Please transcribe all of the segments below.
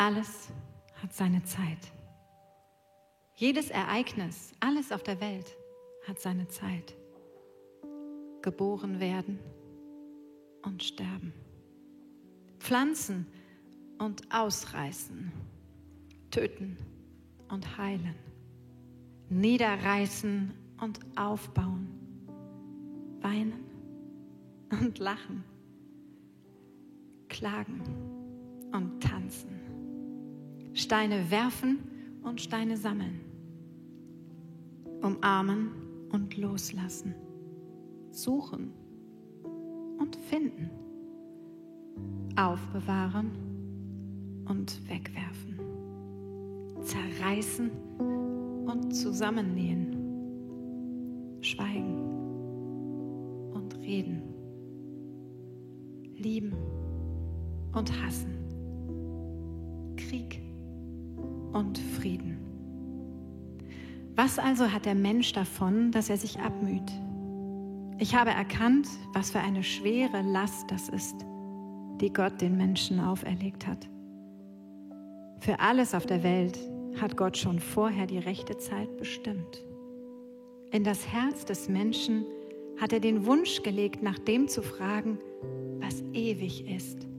Alles hat seine Zeit. Jedes Ereignis, alles auf der Welt hat seine Zeit. Geboren werden und sterben. Pflanzen und ausreißen. Töten und heilen. Niederreißen und aufbauen. Weinen und lachen. Klagen und tanzen. Steine werfen und Steine sammeln. Umarmen und loslassen. Suchen und finden. Aufbewahren und wegwerfen. Zerreißen und zusammennähen. Schweigen und reden. Lieben und hassen. Krieg und Frieden. Was also hat der Mensch davon, dass er sich abmüht? Ich habe erkannt, was für eine schwere Last das ist, die Gott den Menschen auferlegt hat. Für alles auf der Welt hat Gott schon vorher die rechte Zeit bestimmt. In das Herz des Menschen hat er den Wunsch gelegt, nach dem zu fragen, was ewig ist.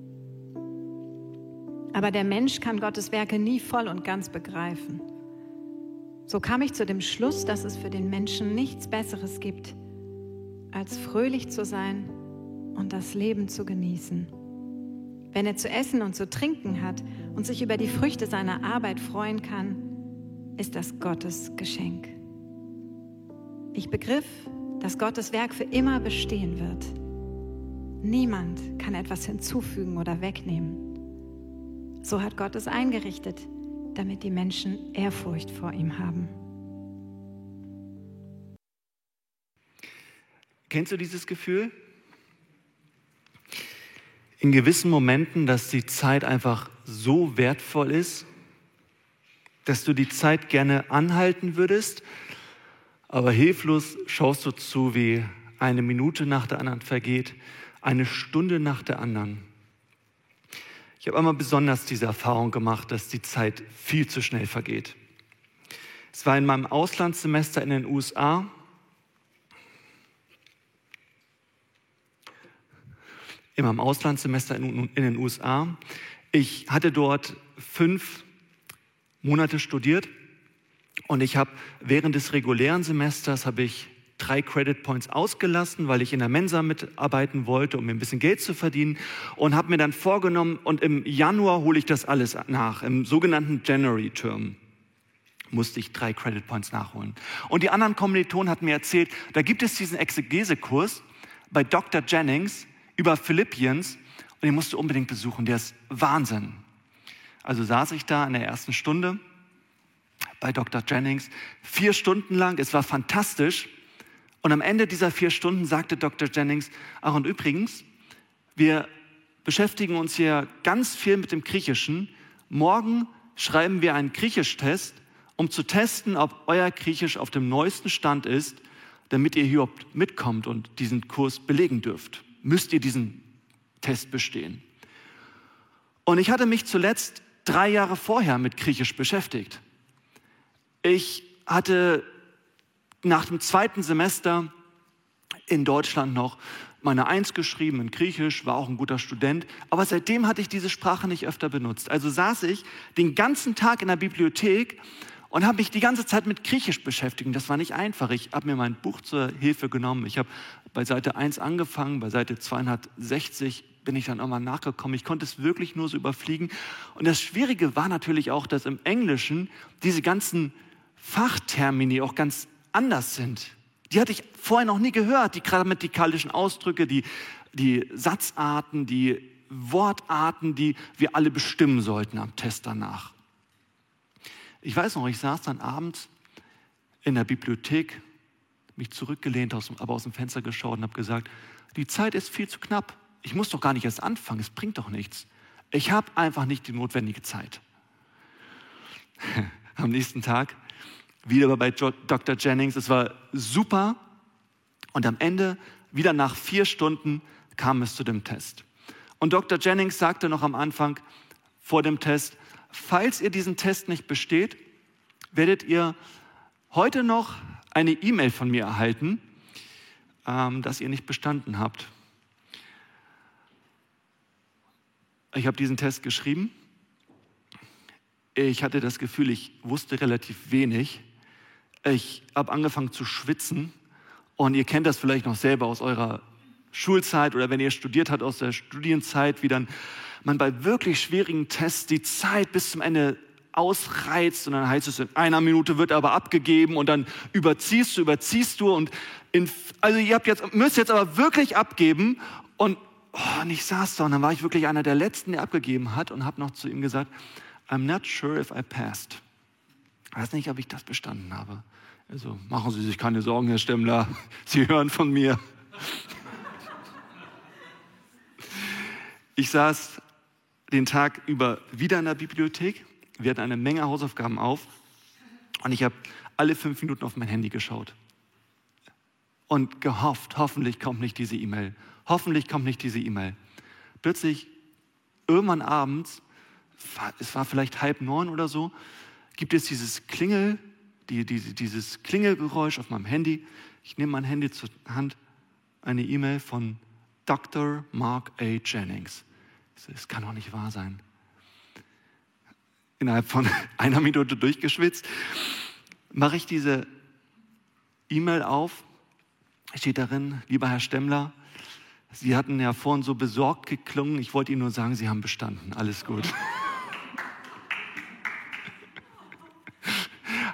Aber der Mensch kann Gottes Werke nie voll und ganz begreifen. So kam ich zu dem Schluss, dass es für den Menschen nichts Besseres gibt, als fröhlich zu sein und das Leben zu genießen. Wenn er zu essen und zu trinken hat und sich über die Früchte seiner Arbeit freuen kann, ist das Gottes Geschenk. Ich begriff, dass Gottes Werk für immer bestehen wird. Niemand kann etwas hinzufügen oder wegnehmen. So hat Gott es eingerichtet, damit die Menschen Ehrfurcht vor ihm haben. Kennst du dieses Gefühl? In gewissen Momenten, dass die Zeit einfach so wertvoll ist, dass du die Zeit gerne anhalten würdest, aber hilflos schaust du zu, wie eine Minute nach der anderen vergeht, eine Stunde nach der anderen. Ich habe einmal besonders diese Erfahrung gemacht, dass die Zeit viel zu schnell vergeht. Es war in meinem Auslandssemester in den USA. In meinem Auslandssemester in, den USA. Ich hatte dort fünf Monate studiert und ich habe während des regulären Semesters habe ich drei Credit Points ausgelassen, weil ich in der Mensa mitarbeiten wollte, um mir ein bisschen Geld zu verdienen und habe mir dann vorgenommen, und im Januar hole ich das alles nach, im sogenannten January Term musste ich drei Credit Points nachholen. Und die anderen Kommilitonen hatten mir erzählt, da gibt es diesen Exegesekurs bei Dr. Jennings über Philippians und den musst du unbedingt besuchen, der ist Wahnsinn. Also saß ich da in der ersten Stunde bei Dr. Jennings, vier Stunden lang, es war fantastisch. Und am Ende dieser vier Stunden sagte Dr. Jennings, ach und übrigens, wir beschäftigen uns hier ganz viel mit dem Griechischen. Morgen schreiben wir einen Griechisch-Test, um zu testen, ob euer Griechisch auf dem neuesten Stand ist, damit ihr hier mitkommt und diesen Kurs belegen dürft. Müsst ihr diesen Test bestehen. Und ich hatte mich zuletzt drei Jahre vorher mit Griechisch beschäftigt. Ich hatte nach dem zweiten Semester in Deutschland noch meine Eins geschrieben in Griechisch, war auch ein guter Student, aber seitdem hatte ich diese Sprache nicht öfter benutzt. Also saß ich den ganzen Tag in der Bibliothek und habe mich die ganze Zeit mit Griechisch beschäftigt. Das war nicht einfach. Ich habe mir mein Buch zur Hilfe genommen. Ich habe bei Seite 1 angefangen, bei Seite 260 bin ich dann irgendwann nachgekommen. Ich konnte es wirklich nur so überfliegen. Und das Schwierige war natürlich auch, dass im Englischen diese ganzen Fachtermini auch ganz anders sind. Die hatte ich vorher noch nie gehört, die grammatikalischen Ausdrücke, die, die Satzarten, die Wortarten, die wir alle bestimmen sollten am Test danach. Ich weiß noch, ich saß dann abends in der Bibliothek, mich zurückgelehnt, aber aus dem Fenster geschaut und habe gesagt, die Zeit ist viel zu knapp. Ich muss doch gar nicht erst anfangen, es bringt doch nichts. Ich habe einfach nicht die notwendige Zeit. Am nächsten Tag wieder bei Dr. Jennings. Es war super. Und am Ende, wieder nach vier Stunden, kam es zu dem Test. Und Dr. Jennings sagte noch am Anfang vor dem Test, falls ihr diesen Test nicht besteht, werdet ihr heute noch eine E-Mail von mir erhalten, ähm, dass ihr nicht bestanden habt. Ich habe diesen Test geschrieben. Ich hatte das Gefühl, ich wusste relativ wenig. Ich habe angefangen zu schwitzen. Und ihr kennt das vielleicht noch selber aus eurer Schulzeit oder wenn ihr studiert habt aus der Studienzeit, wie dann man bei wirklich schwierigen Tests die Zeit bis zum Ende ausreizt und dann heißt es, in einer Minute wird aber abgegeben und dann überziehst du, überziehst du und in, also ihr habt jetzt, müsst jetzt aber wirklich abgeben und, oh, und ich saß da und dann war ich wirklich einer der Letzten, der abgegeben hat und habe noch zu ihm gesagt, I'm not sure if I passed. Ich weiß nicht, ob ich das bestanden habe. Also machen Sie sich keine Sorgen, Herr Stemmler, Sie hören von mir. Ich saß den Tag über wieder in der Bibliothek. Wir hatten eine Menge Hausaufgaben auf und ich habe alle fünf Minuten auf mein Handy geschaut und gehofft, hoffentlich kommt nicht diese E-Mail. Hoffentlich kommt nicht diese E-Mail. Plötzlich, irgendwann abends, es war vielleicht halb neun oder so, gibt es dieses Klingel, die, die, dieses Klingelgeräusch auf meinem Handy. Ich nehme mein Handy zur Hand, eine E-Mail von Dr. Mark A. Jennings. Es kann doch nicht wahr sein. Innerhalb von einer Minute durchgeschwitzt, mache ich diese E-Mail auf. Steht darin, lieber Herr Stemmler, Sie hatten ja vorhin so besorgt geklungen. Ich wollte Ihnen nur sagen, Sie haben bestanden. Alles gut.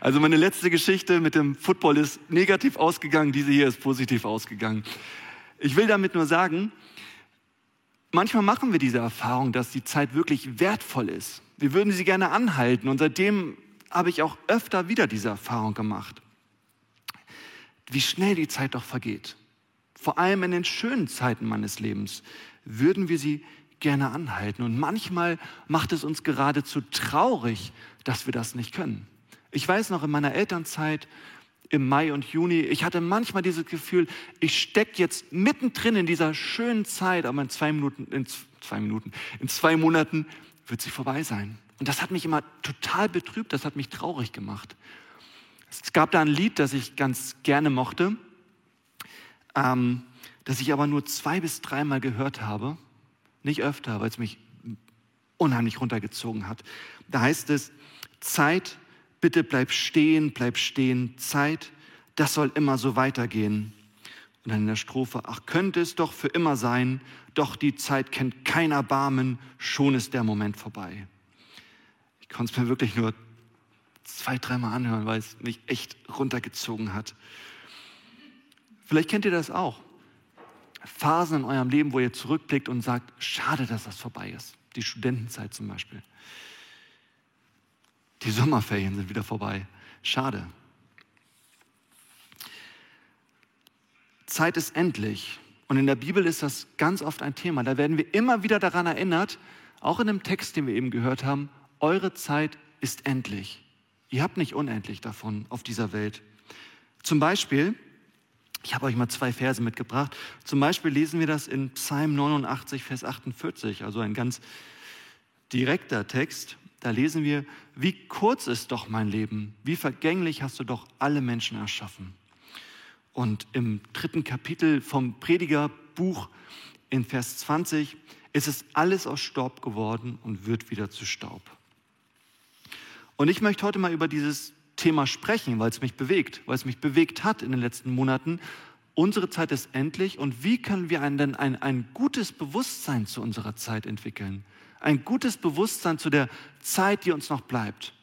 Also meine letzte Geschichte mit dem Football ist negativ ausgegangen, diese hier ist positiv ausgegangen. Ich will damit nur sagen, manchmal machen wir diese Erfahrung, dass die Zeit wirklich wertvoll ist. Wir würden sie gerne anhalten und seitdem habe ich auch öfter wieder diese Erfahrung gemacht. Wie schnell die Zeit doch vergeht. Vor allem in den schönen Zeiten meines Lebens würden wir sie gerne anhalten. Und manchmal macht es uns geradezu traurig, dass wir das nicht können. Ich weiß noch in meiner Elternzeit, im Mai und Juni. Ich hatte manchmal dieses Gefühl, ich stecke jetzt mittendrin in dieser schönen Zeit, aber in zwei Minuten, in zwei Minuten, in zwei Monaten wird sie vorbei sein. Und das hat mich immer total betrübt, das hat mich traurig gemacht. Es gab da ein Lied, das ich ganz gerne mochte, ähm, das ich aber nur zwei bis dreimal gehört habe, nicht öfter, weil es mich unheimlich runtergezogen hat. Da heißt es, Zeit bitte bleib stehen, bleib stehen, Zeit, das soll immer so weitergehen. Und dann in der Strophe, ach könnte es doch für immer sein, doch die Zeit kennt kein Erbarmen, schon ist der Moment vorbei. Ich konnte es mir wirklich nur zwei, dreimal anhören, weil es mich echt runtergezogen hat. Vielleicht kennt ihr das auch. Phasen in eurem Leben, wo ihr zurückblickt und sagt, schade, dass das vorbei ist. Die Studentenzeit zum Beispiel. Die Sommerferien sind wieder vorbei. Schade. Zeit ist endlich. Und in der Bibel ist das ganz oft ein Thema. Da werden wir immer wieder daran erinnert, auch in dem Text, den wir eben gehört haben, eure Zeit ist endlich. Ihr habt nicht unendlich davon auf dieser Welt. Zum Beispiel, ich habe euch mal zwei Verse mitgebracht. Zum Beispiel lesen wir das in Psalm 89, Vers 48, also ein ganz direkter Text. Da lesen wir, wie kurz ist doch mein Leben, wie vergänglich hast du doch alle Menschen erschaffen. Und im dritten Kapitel vom Predigerbuch in Vers 20 ist es alles aus Staub geworden und wird wieder zu Staub. Und ich möchte heute mal über dieses Thema sprechen, weil es mich bewegt, weil es mich bewegt hat in den letzten Monaten. Unsere Zeit ist endlich und wie können wir denn ein, ein gutes Bewusstsein zu unserer Zeit entwickeln? Ein gutes Bewusstsein zu der Zeit, die uns noch bleibt.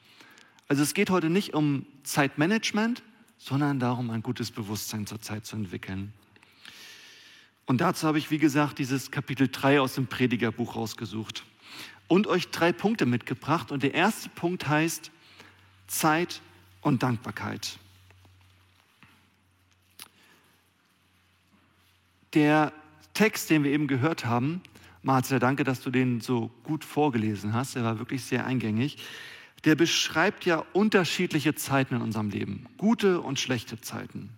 Also es geht heute nicht um Zeitmanagement, sondern darum, ein gutes Bewusstsein zur Zeit zu entwickeln. Und dazu habe ich, wie gesagt, dieses Kapitel 3 aus dem Predigerbuch rausgesucht und euch drei Punkte mitgebracht. Und der erste Punkt heißt Zeit und Dankbarkeit. Der Text, den wir eben gehört haben, Marcel, danke, dass du den so gut vorgelesen hast. Er war wirklich sehr eingängig. Der beschreibt ja unterschiedliche Zeiten in unserem Leben, gute und schlechte Zeiten.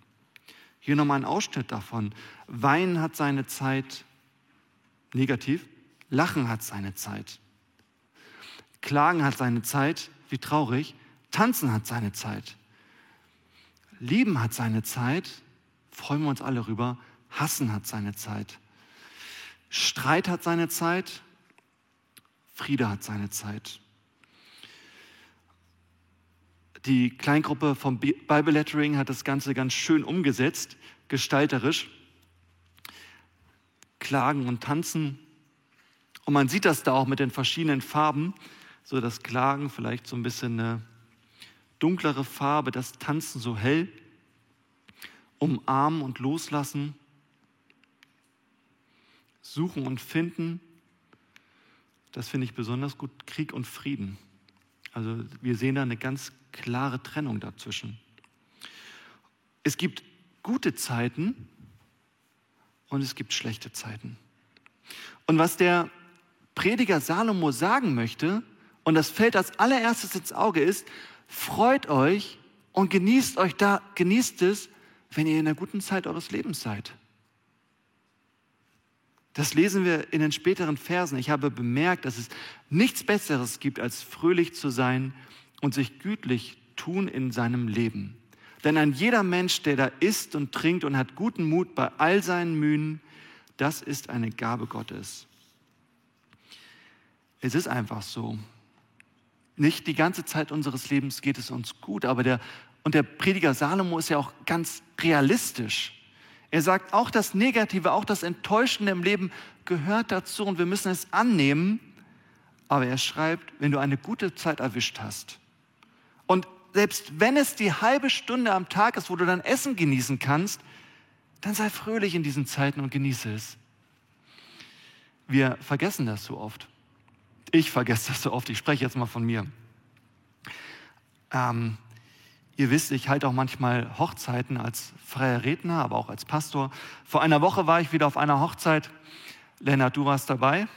Hier nochmal ein Ausschnitt davon. Weinen hat seine Zeit negativ, Lachen hat seine Zeit. Klagen hat seine Zeit, wie traurig. Tanzen hat seine Zeit. Lieben hat seine Zeit, freuen wir uns alle rüber. Hassen hat seine Zeit. Streit hat seine Zeit. Friede hat seine Zeit. Die Kleingruppe vom Bible Lettering hat das Ganze ganz schön umgesetzt, gestalterisch. Klagen und Tanzen. Und man sieht das da auch mit den verschiedenen Farben. So das Klagen vielleicht so ein bisschen eine dunklere Farbe, das Tanzen so hell. Umarmen und loslassen. Suchen und finden. Das finde ich besonders gut. Krieg und Frieden. Also wir sehen da eine ganz klare Trennung dazwischen. Es gibt gute Zeiten und es gibt schlechte Zeiten. Und was der Prediger Salomo sagen möchte, und das fällt als allererstes ins Auge, ist, freut euch und genießt euch da, genießt es, wenn ihr in der guten Zeit eures Lebens seid. Das lesen wir in den späteren Versen. Ich habe bemerkt, dass es nichts Besseres gibt, als fröhlich zu sein und sich gütlich tun in seinem Leben. Denn ein jeder Mensch, der da isst und trinkt und hat guten Mut bei all seinen Mühen, das ist eine Gabe Gottes. Es ist einfach so. Nicht die ganze Zeit unseres Lebens geht es uns gut, aber der, und der Prediger Salomo ist ja auch ganz realistisch. Er sagt, auch das Negative, auch das Enttäuschende im Leben gehört dazu und wir müssen es annehmen. Aber er schreibt, wenn du eine gute Zeit erwischt hast und selbst wenn es die halbe Stunde am Tag ist, wo du dein Essen genießen kannst, dann sei fröhlich in diesen Zeiten und genieße es. Wir vergessen das so oft. Ich vergesse das so oft. Ich spreche jetzt mal von mir. Ähm, ihr wisst, ich halte auch manchmal Hochzeiten als freier Redner, aber auch als Pastor. Vor einer Woche war ich wieder auf einer Hochzeit. Lennart, du warst dabei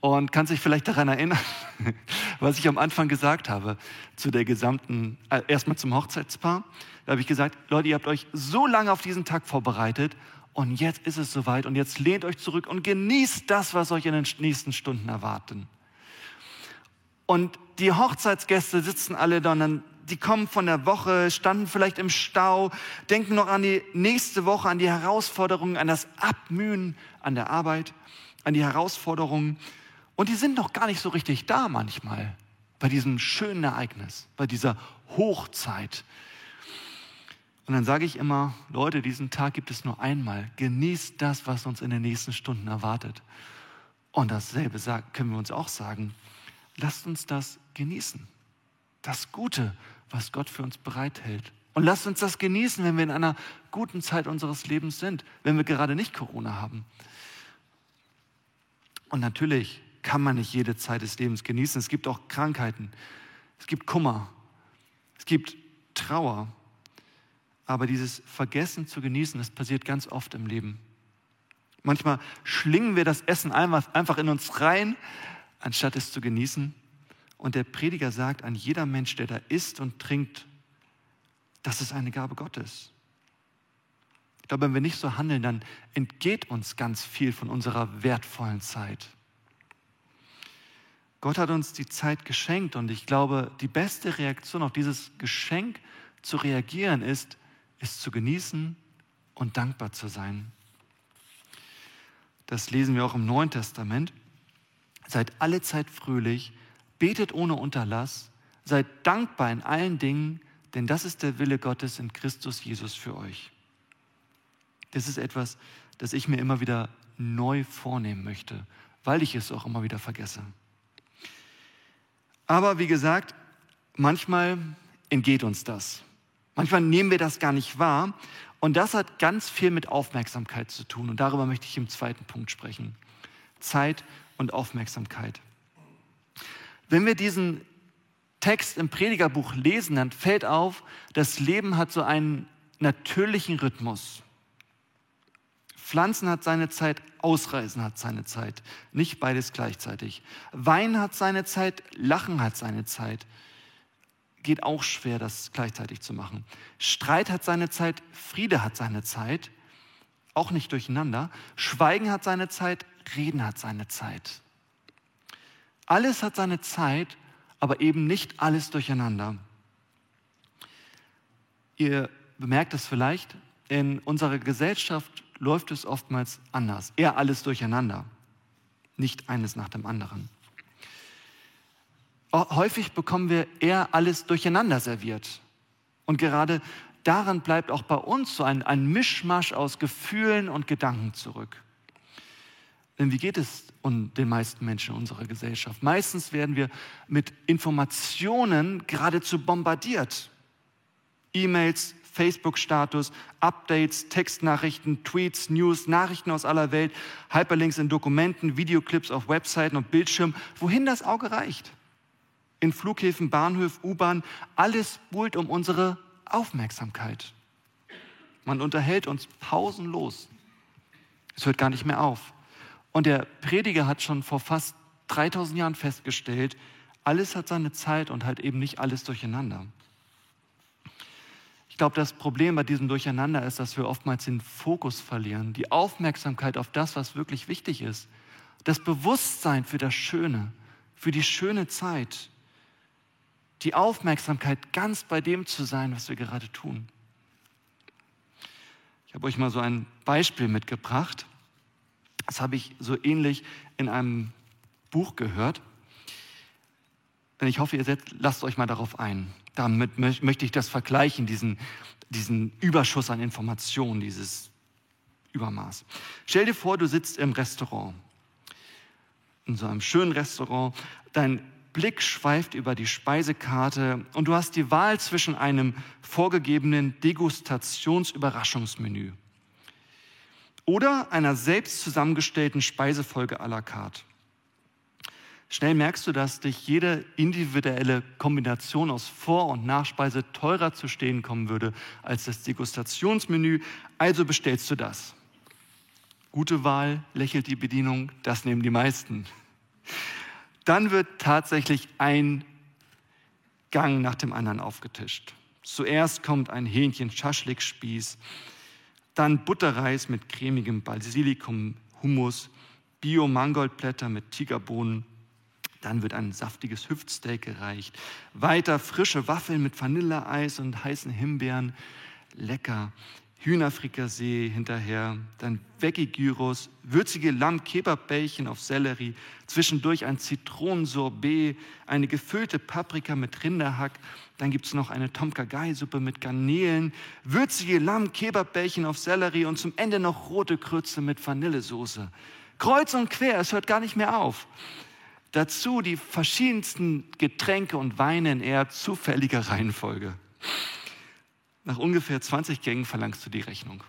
und kannst dich vielleicht daran erinnern, was ich am Anfang gesagt habe zu der gesamten, äh, erstmal zum Hochzeitspaar. Da habe ich gesagt, Leute, ihr habt euch so lange auf diesen Tag vorbereitet und jetzt ist es soweit und jetzt lehnt euch zurück und genießt das, was euch in den nächsten Stunden erwarten. Und die Hochzeitsgäste sitzen alle da und dann, die kommen von der Woche, standen vielleicht im Stau, denken noch an die nächste Woche, an die Herausforderungen, an das Abmühen an der Arbeit, an die Herausforderungen und die sind noch gar nicht so richtig da manchmal bei diesem schönen Ereignis, bei dieser Hochzeit. Und dann sage ich immer, Leute, diesen Tag gibt es nur einmal. Genießt das, was uns in den nächsten Stunden erwartet. Und dasselbe können wir uns auch sagen. Lasst uns das genießen. Das Gute, was Gott für uns bereithält. Und lasst uns das genießen, wenn wir in einer guten Zeit unseres Lebens sind, wenn wir gerade nicht Corona haben. Und natürlich kann man nicht jede Zeit des Lebens genießen. Es gibt auch Krankheiten, es gibt Kummer, es gibt Trauer. Aber dieses Vergessen zu genießen, das passiert ganz oft im Leben. Manchmal schlingen wir das Essen einfach in uns rein, anstatt es zu genießen. Und der Prediger sagt an jeder Mensch, der da isst und trinkt, das ist eine Gabe Gottes. Ich glaube, wenn wir nicht so handeln, dann entgeht uns ganz viel von unserer wertvollen Zeit. Gott hat uns die Zeit geschenkt und ich glaube, die beste Reaktion auf dieses Geschenk zu reagieren ist, es zu genießen und dankbar zu sein. Das lesen wir auch im Neuen Testament. Seid alle Zeit fröhlich, betet ohne Unterlass, seid dankbar in allen Dingen, denn das ist der Wille Gottes in Christus Jesus für euch. Das ist etwas, das ich mir immer wieder neu vornehmen möchte, weil ich es auch immer wieder vergesse. Aber wie gesagt, manchmal entgeht uns das. Manchmal nehmen wir das gar nicht wahr. Und das hat ganz viel mit Aufmerksamkeit zu tun. Und darüber möchte ich im zweiten Punkt sprechen. Zeit und Aufmerksamkeit. Wenn wir diesen Text im Predigerbuch lesen, dann fällt auf, das Leben hat so einen natürlichen Rhythmus. Pflanzen hat seine Zeit, Ausreisen hat seine Zeit. Nicht beides gleichzeitig. Wein hat seine Zeit, Lachen hat seine Zeit. Geht auch schwer, das gleichzeitig zu machen. Streit hat seine Zeit, Friede hat seine Zeit. Auch nicht durcheinander. Schweigen hat seine Zeit, Reden hat seine Zeit. Alles hat seine Zeit aber eben nicht alles durcheinander. Ihr bemerkt es vielleicht, in unserer Gesellschaft läuft es oftmals anders, eher alles durcheinander, nicht eines nach dem anderen. Häufig bekommen wir eher alles durcheinander serviert. Und gerade daran bleibt auch bei uns so ein, ein Mischmasch aus Gefühlen und Gedanken zurück. Denn wie geht es den meisten Menschen in unserer Gesellschaft? Meistens werden wir mit Informationen geradezu bombardiert. E-Mails, Facebook-Status, Updates, Textnachrichten, Tweets, News, Nachrichten aus aller Welt, Hyperlinks in Dokumenten, Videoclips auf Webseiten und Bildschirmen, wohin das Auge reicht. In Flughäfen, Bahnhöfen, U-Bahn, alles buhlt um unsere Aufmerksamkeit. Man unterhält uns pausenlos. Es hört gar nicht mehr auf. Und der Prediger hat schon vor fast 3000 Jahren festgestellt, alles hat seine Zeit und halt eben nicht alles durcheinander. Ich glaube, das Problem bei diesem Durcheinander ist, dass wir oftmals den Fokus verlieren, die Aufmerksamkeit auf das, was wirklich wichtig ist, das Bewusstsein für das Schöne, für die schöne Zeit, die Aufmerksamkeit ganz bei dem zu sein, was wir gerade tun. Ich habe euch mal so ein Beispiel mitgebracht. Das habe ich so ähnlich in einem Buch gehört. Und ich hoffe, ihr setzt, lasst euch mal darauf ein. Damit möchte ich das vergleichen, diesen, diesen Überschuss an Informationen, dieses Übermaß. Stell dir vor, du sitzt im Restaurant, in so einem schönen Restaurant, dein Blick schweift über die Speisekarte und du hast die Wahl zwischen einem vorgegebenen Degustationsüberraschungsmenü oder einer selbst zusammengestellten Speisefolge à la carte. Schnell merkst du, dass dich jede individuelle Kombination aus Vor- und Nachspeise teurer zu stehen kommen würde als das Degustationsmenü, also bestellst du das. Gute Wahl, lächelt die Bedienung, das nehmen die meisten. Dann wird tatsächlich ein Gang nach dem anderen aufgetischt. Zuerst kommt ein Hähnchen-Schaschlik-Spieß, dann Butterreis mit cremigem Basilikum, Hummus, Bio-Mangoldblätter mit Tigerbohnen, dann wird ein saftiges Hüftsteak gereicht. Weiter frische Waffeln mit Vanilleeis und heißen Himbeeren. Lecker. Hühnerfrikassee hinterher, dann Veggie-Gyros, würzige Lamm-Kebab-Bällchen auf Sellerie, zwischendurch ein Zitronensorbet, eine gefüllte Paprika mit Rinderhack, dann gibt es noch eine Tom Kha-Gai-Suppe mit Garnelen, würzige Lamm-Kebab-Bällchen auf Sellerie und zum Ende noch rote Krütze mit Vanillesoße. Kreuz und quer, es hört gar nicht mehr auf. Dazu die verschiedensten Getränke und Weine in eher zufälliger Reihenfolge. Nach ungefähr 20 Gängen verlangst du die Rechnung.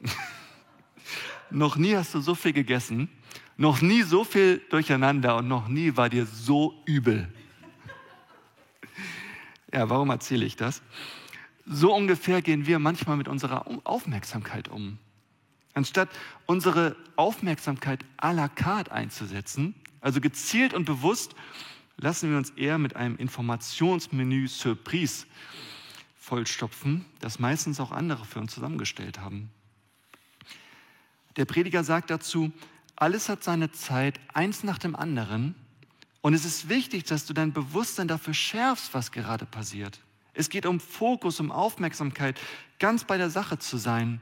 noch nie hast du so viel gegessen, noch nie so viel durcheinander und noch nie war dir so übel. ja, warum erzähle ich das? So ungefähr gehen wir manchmal mit unserer Aufmerksamkeit um. Anstatt unsere Aufmerksamkeit à la carte einzusetzen, also gezielt und bewusst lassen wir uns eher mit einem Informationsmenü Surprise vollstopfen, das meistens auch andere für uns zusammengestellt haben. Der Prediger sagt dazu, alles hat seine Zeit, eins nach dem anderen. Und es ist wichtig, dass du dein Bewusstsein dafür schärfst, was gerade passiert. Es geht um Fokus, um Aufmerksamkeit, ganz bei der Sache zu sein.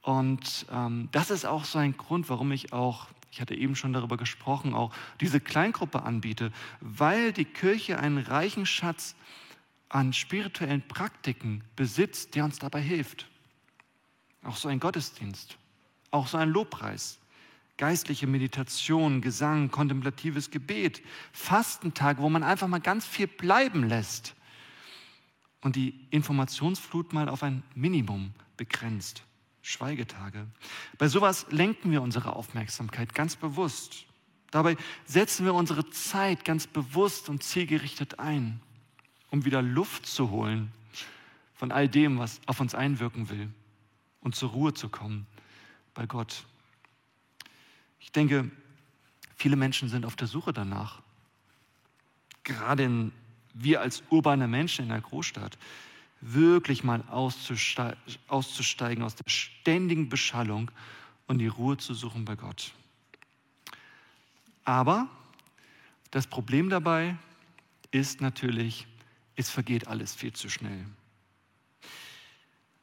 Und ähm, das ist auch so ein Grund, warum ich auch ich hatte eben schon darüber gesprochen, auch diese Kleingruppe anbiete, weil die Kirche einen reichen Schatz an spirituellen Praktiken besitzt, der uns dabei hilft. Auch so ein Gottesdienst, auch so ein Lobpreis, geistliche Meditation, Gesang, kontemplatives Gebet, Fastentag, wo man einfach mal ganz viel bleiben lässt und die Informationsflut mal auf ein Minimum begrenzt. Schweigetage. Bei sowas lenken wir unsere Aufmerksamkeit ganz bewusst. Dabei setzen wir unsere Zeit ganz bewusst und zielgerichtet ein, um wieder Luft zu holen von all dem, was auf uns einwirken will und zur Ruhe zu kommen bei Gott. Ich denke, viele Menschen sind auf der Suche danach. Gerade in, wir als urbane Menschen in der Großstadt wirklich mal auszusteigen aus der ständigen Beschallung und die Ruhe zu suchen bei Gott. Aber das Problem dabei ist natürlich, es vergeht alles viel zu schnell.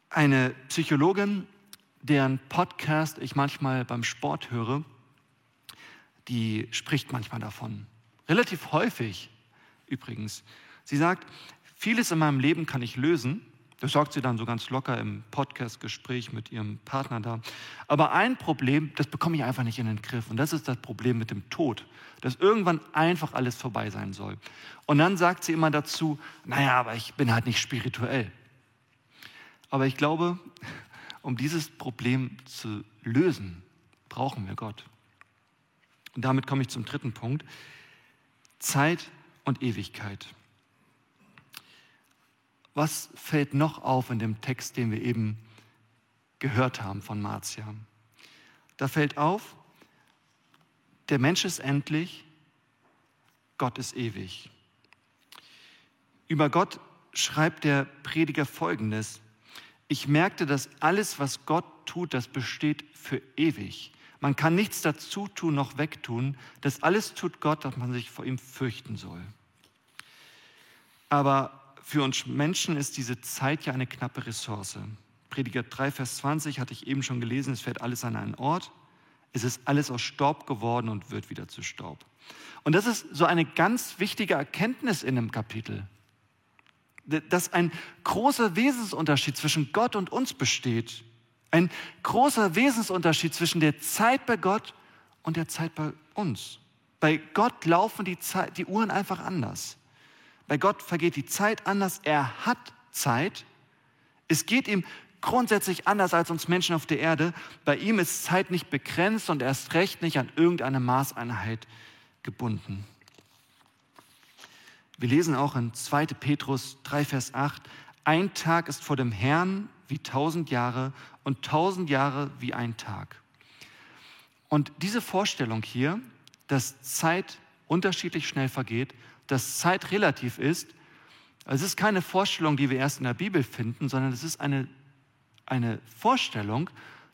Eine Psychologin, deren Podcast ich manchmal beim Sport höre, die spricht manchmal davon. Relativ häufig übrigens. Sie sagt, vieles in meinem Leben kann ich lösen. Das sagt sie dann so ganz locker im Podcast-Gespräch mit ihrem Partner da. Aber ein Problem, das bekomme ich einfach nicht in den Griff. Und das ist das Problem mit dem Tod, dass irgendwann einfach alles vorbei sein soll. Und dann sagt sie immer dazu, naja, aber ich bin halt nicht spirituell. Aber ich glaube, um dieses Problem zu lösen, brauchen wir Gott. Und damit komme ich zum dritten Punkt. Zeit und Ewigkeit. Was fällt noch auf in dem Text, den wir eben gehört haben von Marzia? Da fällt auf, der Mensch ist endlich, Gott ist ewig. Über Gott schreibt der Prediger Folgendes. Ich merkte, dass alles, was Gott tut, das besteht für ewig. Man kann nichts dazu tun noch wegtun. Das alles tut Gott, dass man sich vor ihm fürchten soll. Aber für uns Menschen ist diese Zeit ja eine knappe Ressource. Prediger 3, Vers 20 hatte ich eben schon gelesen, es fährt alles an einen Ort. Es ist alles aus Staub geworden und wird wieder zu Staub. Und das ist so eine ganz wichtige Erkenntnis in dem Kapitel, dass ein großer Wesensunterschied zwischen Gott und uns besteht. Ein großer Wesensunterschied zwischen der Zeit bei Gott und der Zeit bei uns. Bei Gott laufen die, Zeit, die Uhren einfach anders. Bei Gott vergeht die Zeit anders. Er hat Zeit. Es geht ihm grundsätzlich anders als uns Menschen auf der Erde. Bei ihm ist Zeit nicht begrenzt und erst recht nicht an irgendeine Maßeinheit gebunden. Wir lesen auch in 2. Petrus 3, Vers 8, ein Tag ist vor dem Herrn wie tausend Jahre und tausend Jahre wie ein Tag. Und diese Vorstellung hier, dass Zeit unterschiedlich schnell vergeht, dass Zeit relativ ist, es ist keine Vorstellung, die wir erst in der Bibel finden, sondern es ist eine, eine Vorstellung,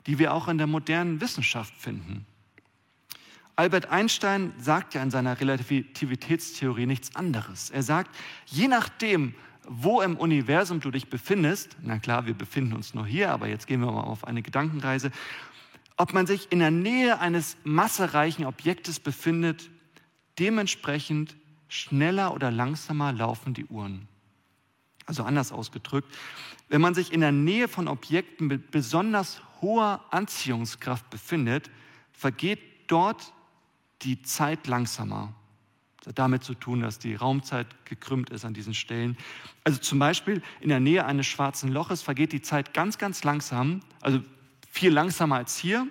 die wir auch in der modernen Wissenschaft finden. Albert Einstein sagt ja in seiner Relativitätstheorie nichts anderes. Er sagt, je nachdem, wo im Universum du dich befindest, na klar, wir befinden uns nur hier, aber jetzt gehen wir mal auf eine Gedankenreise, ob man sich in der Nähe eines massereichen Objektes befindet, dementsprechend schneller oder langsamer laufen die Uhren. Also anders ausgedrückt, wenn man sich in der Nähe von Objekten mit besonders hoher Anziehungskraft befindet, vergeht dort die Zeit langsamer. Das hat damit zu tun, dass die Raumzeit gekrümmt ist an diesen Stellen. Also zum Beispiel in der Nähe eines schwarzen Loches vergeht die Zeit ganz, ganz langsam, also viel langsamer als hier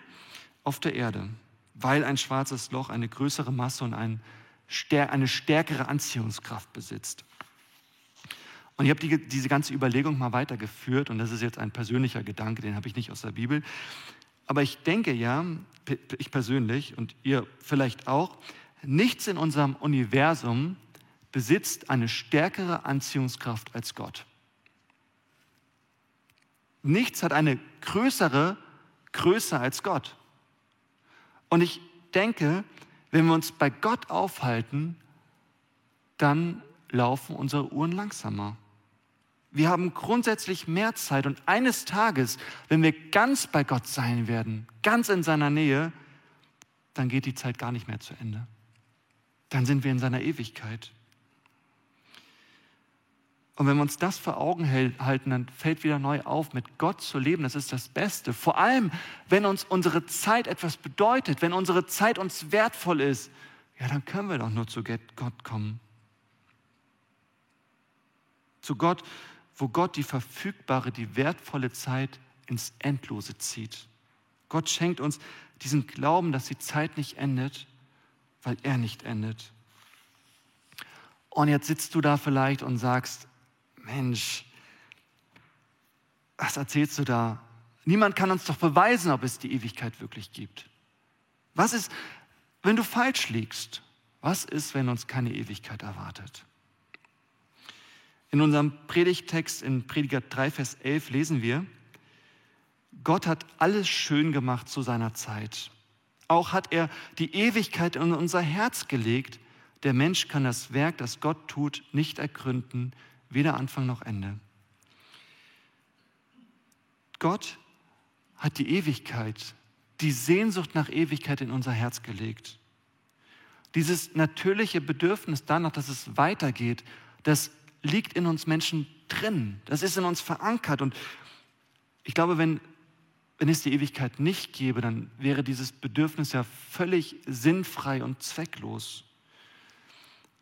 auf der Erde, weil ein schwarzes Loch eine größere Masse und ein, eine stärkere Anziehungskraft besitzt. Und ich habe die, diese ganze Überlegung mal weitergeführt und das ist jetzt ein persönlicher Gedanke, den habe ich nicht aus der Bibel. Aber ich denke ja, ich persönlich und ihr vielleicht auch, Nichts in unserem Universum besitzt eine stärkere Anziehungskraft als Gott. Nichts hat eine größere Größe als Gott. Und ich denke, wenn wir uns bei Gott aufhalten, dann laufen unsere Uhren langsamer. Wir haben grundsätzlich mehr Zeit und eines Tages, wenn wir ganz bei Gott sein werden, ganz in seiner Nähe, dann geht die Zeit gar nicht mehr zu Ende dann sind wir in seiner Ewigkeit. Und wenn wir uns das vor Augen halten, dann fällt wieder neu auf, mit Gott zu leben, das ist das Beste. Vor allem, wenn uns unsere Zeit etwas bedeutet, wenn unsere Zeit uns wertvoll ist, ja, dann können wir doch nur zu Gott kommen. Zu Gott, wo Gott die verfügbare, die wertvolle Zeit ins Endlose zieht. Gott schenkt uns diesen Glauben, dass die Zeit nicht endet weil er nicht endet. Und jetzt sitzt du da vielleicht und sagst, Mensch, was erzählst du da? Niemand kann uns doch beweisen, ob es die Ewigkeit wirklich gibt. Was ist, wenn du falsch liegst? Was ist, wenn uns keine Ewigkeit erwartet? In unserem Predigtext in Prediger 3, Vers 11 lesen wir, Gott hat alles schön gemacht zu seiner Zeit. Auch hat er die Ewigkeit in unser Herz gelegt, Der Mensch kann das Werk, das Gott tut, nicht ergründen, weder Anfang noch Ende. Gott hat die Ewigkeit, die Sehnsucht nach Ewigkeit in unser Herz gelegt. Dieses natürliche Bedürfnis danach, dass es weitergeht, das liegt in uns Menschen drin. Das ist in uns verankert. Und ich glaube, wenn, wenn es die Ewigkeit nicht gäbe, dann wäre dieses Bedürfnis ja völlig sinnfrei und zwecklos.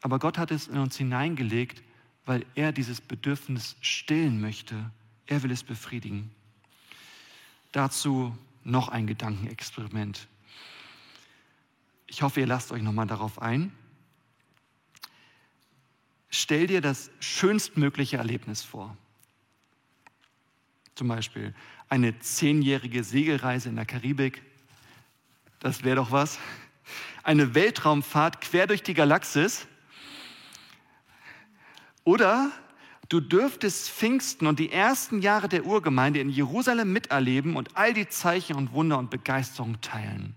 Aber Gott hat es in uns hineingelegt, weil er dieses Bedürfnis stillen möchte. Er will es befriedigen. Dazu noch ein Gedankenexperiment. Ich hoffe, ihr lasst euch nochmal darauf ein. Stell dir das schönstmögliche Erlebnis vor. Zum Beispiel eine zehnjährige Segelreise in der Karibik. Das wäre doch was. Eine Weltraumfahrt quer durch die Galaxis. Oder du dürftest Pfingsten und die ersten Jahre der Urgemeinde in Jerusalem miterleben und all die Zeichen und Wunder und Begeisterung teilen.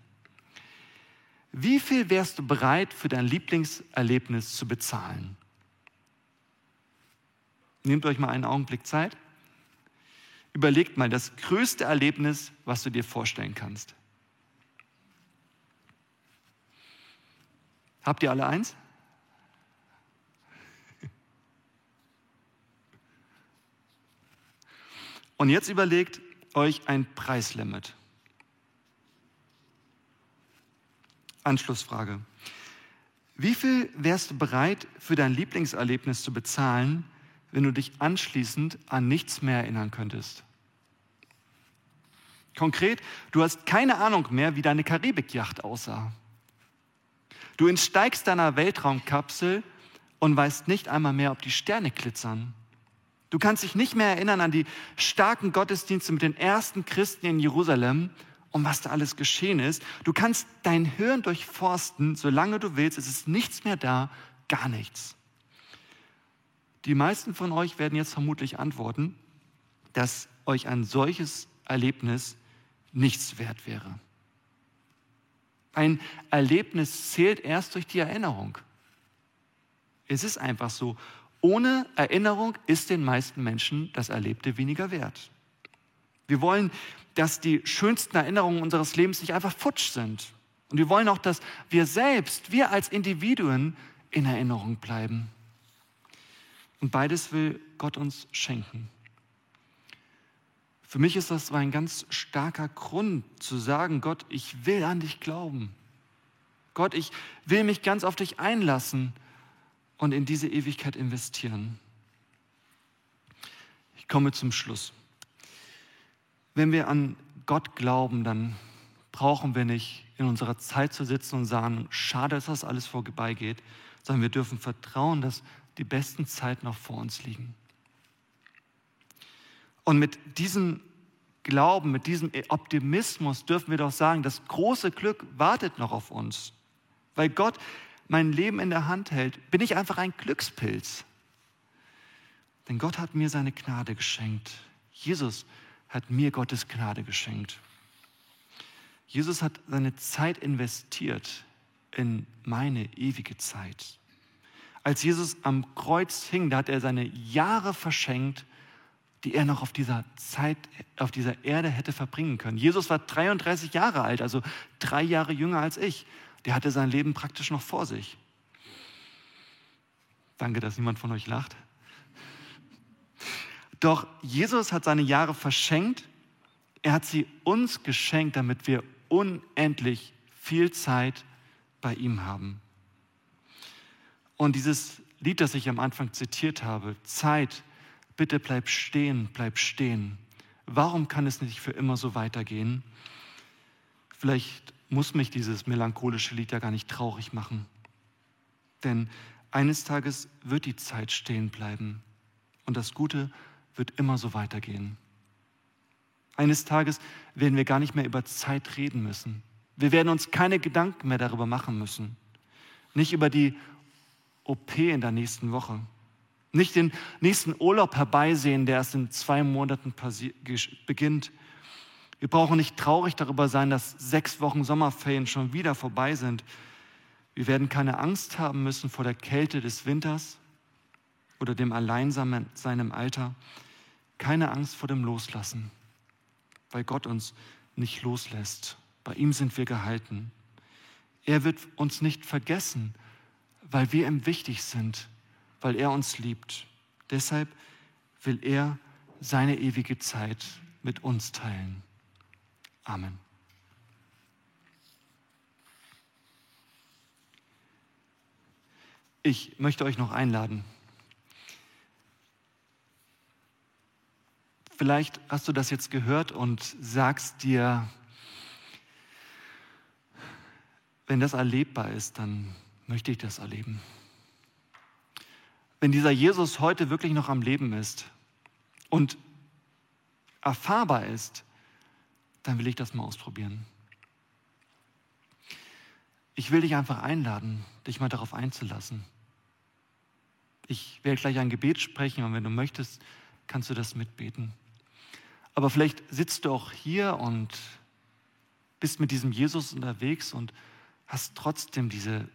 Wie viel wärst du bereit für dein Lieblingserlebnis zu bezahlen? Nehmt euch mal einen Augenblick Zeit. Überlegt mal das größte Erlebnis, was du dir vorstellen kannst. Habt ihr alle eins? Und jetzt überlegt euch ein Preislimit. Anschlussfrage. Wie viel wärst du bereit, für dein Lieblingserlebnis zu bezahlen, wenn du dich anschließend an nichts mehr erinnern könntest? Konkret, du hast keine Ahnung mehr, wie deine Karibikjacht aussah. Du entsteigst deiner Weltraumkapsel und weißt nicht einmal mehr, ob die Sterne glitzern. Du kannst dich nicht mehr erinnern an die starken Gottesdienste mit den ersten Christen in Jerusalem und was da alles geschehen ist. Du kannst dein Hirn durchforsten, solange du willst. Es ist nichts mehr da, gar nichts. Die meisten von euch werden jetzt vermutlich antworten, dass euch ein solches Erlebnis nichts wert wäre. Ein Erlebnis zählt erst durch die Erinnerung. Es ist einfach so. Ohne Erinnerung ist den meisten Menschen das Erlebte weniger wert. Wir wollen, dass die schönsten Erinnerungen unseres Lebens nicht einfach futsch sind. Und wir wollen auch, dass wir selbst, wir als Individuen in Erinnerung bleiben. Und beides will Gott uns schenken. Für mich ist das ein ganz starker Grund zu sagen, Gott, ich will an dich glauben. Gott, ich will mich ganz auf dich einlassen und in diese Ewigkeit investieren. Ich komme zum Schluss. Wenn wir an Gott glauben, dann brauchen wir nicht in unserer Zeit zu sitzen und sagen, schade, dass das alles vorbeigeht, sondern wir dürfen vertrauen, dass die besten Zeiten noch vor uns liegen. Und mit diesem Glauben, mit diesem Optimismus dürfen wir doch sagen, das große Glück wartet noch auf uns. Weil Gott mein Leben in der Hand hält, bin ich einfach ein Glückspilz. Denn Gott hat mir seine Gnade geschenkt. Jesus hat mir Gottes Gnade geschenkt. Jesus hat seine Zeit investiert in meine ewige Zeit. Als Jesus am Kreuz hing, da hat er seine Jahre verschenkt, die er noch auf dieser Zeit, auf dieser Erde hätte verbringen können. Jesus war 33 Jahre alt, also drei Jahre jünger als ich der hatte sein Leben praktisch noch vor sich. Danke, dass niemand von euch lacht. Doch Jesus hat seine Jahre verschenkt. Er hat sie uns geschenkt, damit wir unendlich viel Zeit bei ihm haben. Und dieses Lied, das ich am Anfang zitiert habe, Zeit, bitte bleib stehen, bleib stehen. Warum kann es nicht für immer so weitergehen? Vielleicht muss mich dieses melancholische Lied ja gar nicht traurig machen. Denn eines Tages wird die Zeit stehen bleiben und das Gute wird immer so weitergehen. Eines Tages werden wir gar nicht mehr über Zeit reden müssen. Wir werden uns keine Gedanken mehr darüber machen müssen. Nicht über die OP in der nächsten Woche. Nicht den nächsten Urlaub herbeisehen, der erst in zwei Monaten beginnt. Wir brauchen nicht traurig darüber sein, dass sechs Wochen Sommerferien schon wieder vorbei sind. Wir werden keine Angst haben müssen vor der Kälte des Winters oder dem Alleinsein seinem Alter. Keine Angst vor dem Loslassen, weil Gott uns nicht loslässt. Bei ihm sind wir gehalten. Er wird uns nicht vergessen, weil wir ihm wichtig sind, weil er uns liebt. Deshalb will er seine ewige Zeit mit uns teilen. Amen. Ich möchte euch noch einladen. Vielleicht hast du das jetzt gehört und sagst dir, wenn das erlebbar ist, dann möchte ich das erleben. Wenn dieser Jesus heute wirklich noch am Leben ist und erfahrbar ist, dann will ich das mal ausprobieren. Ich will dich einfach einladen, dich mal darauf einzulassen. Ich werde gleich ein Gebet sprechen und wenn du möchtest, kannst du das mitbeten. Aber vielleicht sitzt du auch hier und bist mit diesem Jesus unterwegs und hast trotzdem diese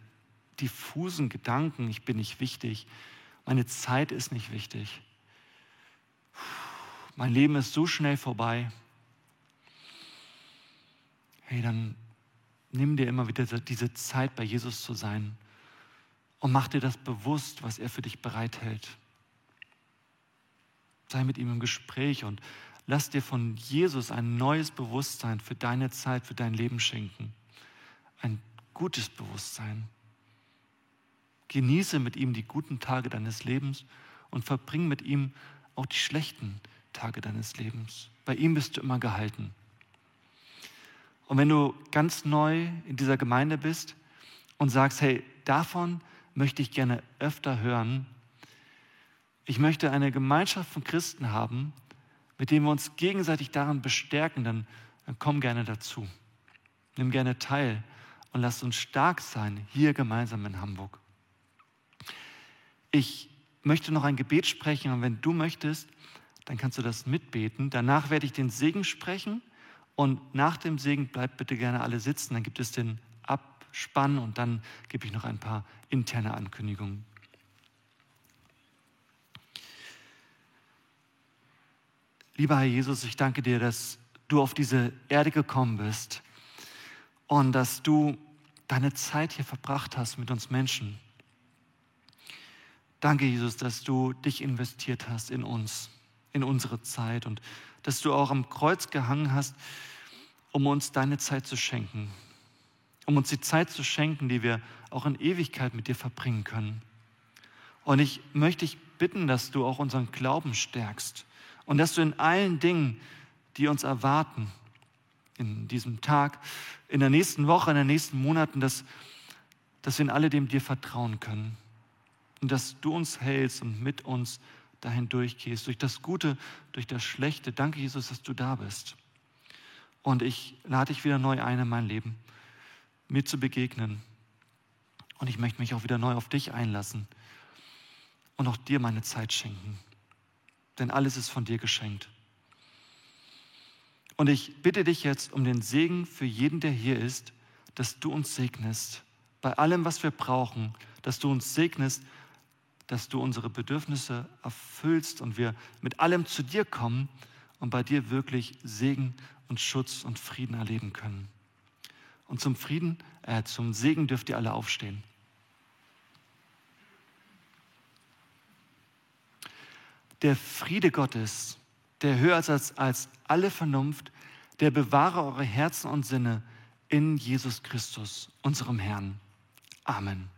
diffusen Gedanken, ich bin nicht wichtig, meine Zeit ist nicht wichtig, mein Leben ist so schnell vorbei. Hey, dann nimm dir immer wieder diese Zeit bei Jesus zu sein und mach dir das bewusst, was er für dich bereithält. Sei mit ihm im Gespräch und lass dir von Jesus ein neues Bewusstsein für deine Zeit, für dein Leben schenken. Ein gutes Bewusstsein. Genieße mit ihm die guten Tage deines Lebens und verbring mit ihm auch die schlechten Tage deines Lebens. Bei ihm bist du immer gehalten. Und wenn du ganz neu in dieser Gemeinde bist und sagst, hey, davon möchte ich gerne öfter hören, ich möchte eine Gemeinschaft von Christen haben, mit denen wir uns gegenseitig daran bestärken, dann, dann komm gerne dazu. Nimm gerne teil und lass uns stark sein, hier gemeinsam in Hamburg. Ich möchte noch ein Gebet sprechen und wenn du möchtest, dann kannst du das mitbeten. Danach werde ich den Segen sprechen und nach dem Segen bleibt bitte gerne alle sitzen. Dann gibt es den Abspann und dann gebe ich noch ein paar interne Ankündigungen. Lieber Herr Jesus, ich danke dir, dass du auf diese Erde gekommen bist und dass du deine Zeit hier verbracht hast mit uns Menschen. Danke, Jesus, dass du dich investiert hast in uns, in unsere Zeit und dass du auch am Kreuz gehangen hast, um uns deine Zeit zu schenken, um uns die Zeit zu schenken, die wir auch in Ewigkeit mit dir verbringen können. Und ich möchte dich bitten, dass du auch unseren Glauben stärkst und dass du in allen Dingen, die uns erwarten, in diesem Tag, in der nächsten Woche, in den nächsten Monaten, dass, dass wir in alledem dir vertrauen können. Und dass du uns hältst und mit uns dahin durchgehst, durch das Gute, durch das Schlechte. Danke, Jesus, dass du da bist. Und ich lade dich wieder neu ein in mein Leben, mir zu begegnen. Und ich möchte mich auch wieder neu auf dich einlassen und auch dir meine Zeit schenken denn alles ist von dir geschenkt. Und ich bitte dich jetzt um den Segen für jeden, der hier ist, dass du uns segnest, bei allem, was wir brauchen, dass du uns segnest, dass du unsere Bedürfnisse erfüllst und wir mit allem zu dir kommen und bei dir wirklich Segen und Schutz und Frieden erleben können. Und zum Frieden, äh, zum Segen dürft ihr alle aufstehen. der Friede Gottes, der höher ist als, als alle Vernunft, der bewahre eure Herzen und Sinne in Jesus Christus, unserem Herrn. Amen.